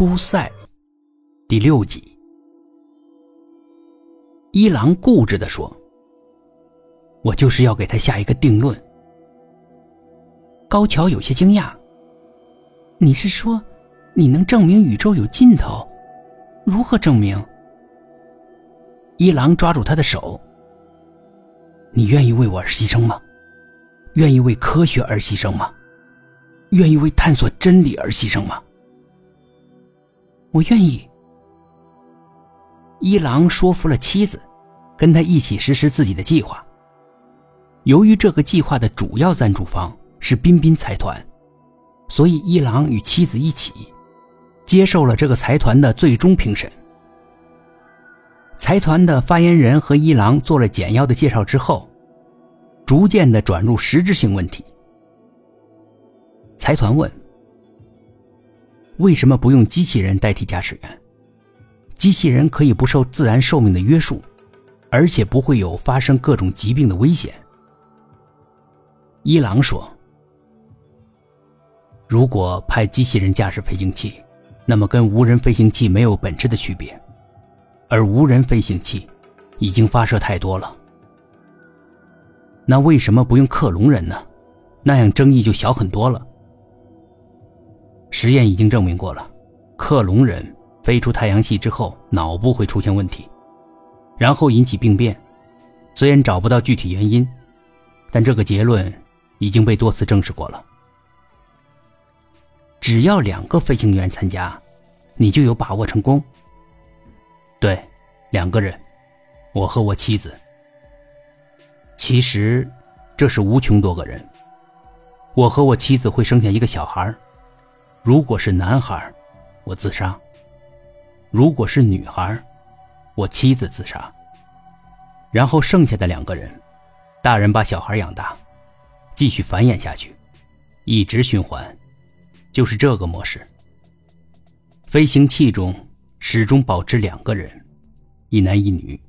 出塞，第六集。一郎固执的说：“我就是要给他下一个定论。”高桥有些惊讶：“你是说，你能证明宇宙有尽头？如何证明？”一郎抓住他的手：“你愿意为我而牺牲吗？愿意为科学而牺牲吗？愿意为探索真理而牺牲吗？”我愿意。一郎说服了妻子，跟他一起实施自己的计划。由于这个计划的主要赞助方是彬彬财团，所以一郎与妻子一起接受了这个财团的最终评审。财团的发言人和一郎做了简要的介绍之后，逐渐的转入实质性问题。财团问。为什么不用机器人代替驾驶员？机器人可以不受自然寿命的约束，而且不会有发生各种疾病的危险。一郎说：“如果派机器人驾驶飞行器，那么跟无人飞行器没有本质的区别，而无人飞行器已经发射太多了。那为什么不用克隆人呢？那样争议就小很多了。”实验已经证明过了，克隆人飞出太阳系之后，脑部会出现问题，然后引起病变。虽然找不到具体原因，但这个结论已经被多次证实过了。只要两个飞行员参加，你就有把握成功。对，两个人，我和我妻子。其实，这是无穷多个人。我和我妻子会生下一个小孩如果是男孩，我自杀；如果是女孩，我妻子自杀。然后剩下的两个人，大人把小孩养大，继续繁衍下去，一直循环，就是这个模式。飞行器中始终保持两个人，一男一女，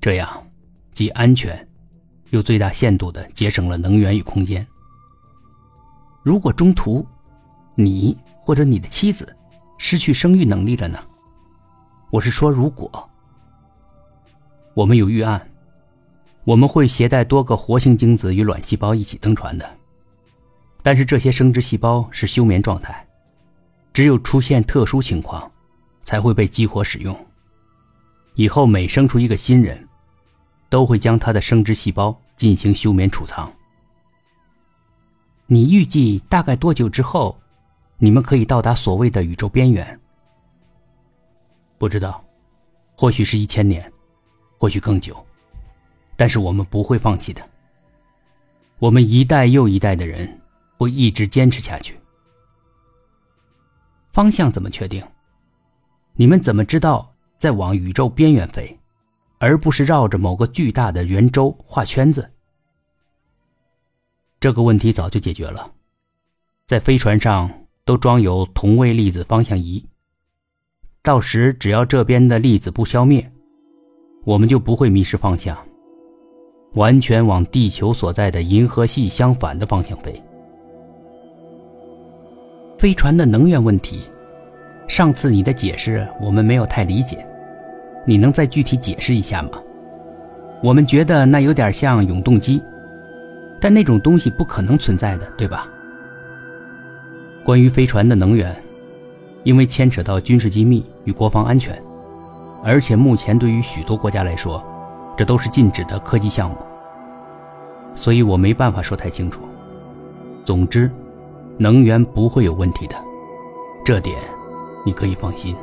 这样既安全，又最大限度的节省了能源与空间。如果中途，你或者你的妻子失去生育能力了呢？我是说，如果我们有预案，我们会携带多个活性精子与卵细胞一起登船的。但是这些生殖细胞是休眠状态，只有出现特殊情况才会被激活使用。以后每生出一个新人，都会将他的生殖细胞进行休眠储藏。你预计大概多久之后？你们可以到达所谓的宇宙边缘，不知道，或许是一千年，或许更久，但是我们不会放弃的。我们一代又一代的人会一直坚持下去。方向怎么确定？你们怎么知道在往宇宙边缘飞，而不是绕着某个巨大的圆周画圈子？这个问题早就解决了，在飞船上。都装有同位粒子方向仪，到时只要这边的粒子不消灭，我们就不会迷失方向，完全往地球所在的银河系相反的方向飞。飞船的能源问题，上次你的解释我们没有太理解，你能再具体解释一下吗？我们觉得那有点像永动机，但那种东西不可能存在的，对吧？关于飞船的能源，因为牵扯到军事机密与国防安全，而且目前对于许多国家来说，这都是禁止的科技项目，所以我没办法说太清楚。总之，能源不会有问题的，这点你可以放心。